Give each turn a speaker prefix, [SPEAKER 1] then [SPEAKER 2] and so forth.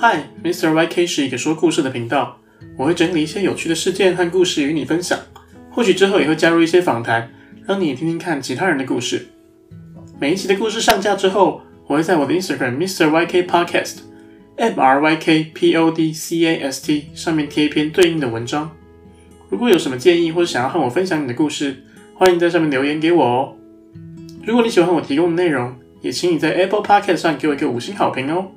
[SPEAKER 1] Hi，Mr. YK 是一个说故事的频道，我会整理一些有趣的事件和故事与你分享，或许之后也会加入一些访谈，让你听听看其他人的故事。每一期的故事上架之后，我会在我的 Instagram Mr. YK Podcast M R Y K P O D C A S T 上面贴一篇对应的文章。如果有什么建议或者想要和我分享你的故事，欢迎在上面留言给我哦。如果你喜欢我提供的内容，也请你在 Apple Podcast 上给我一个五星好评哦。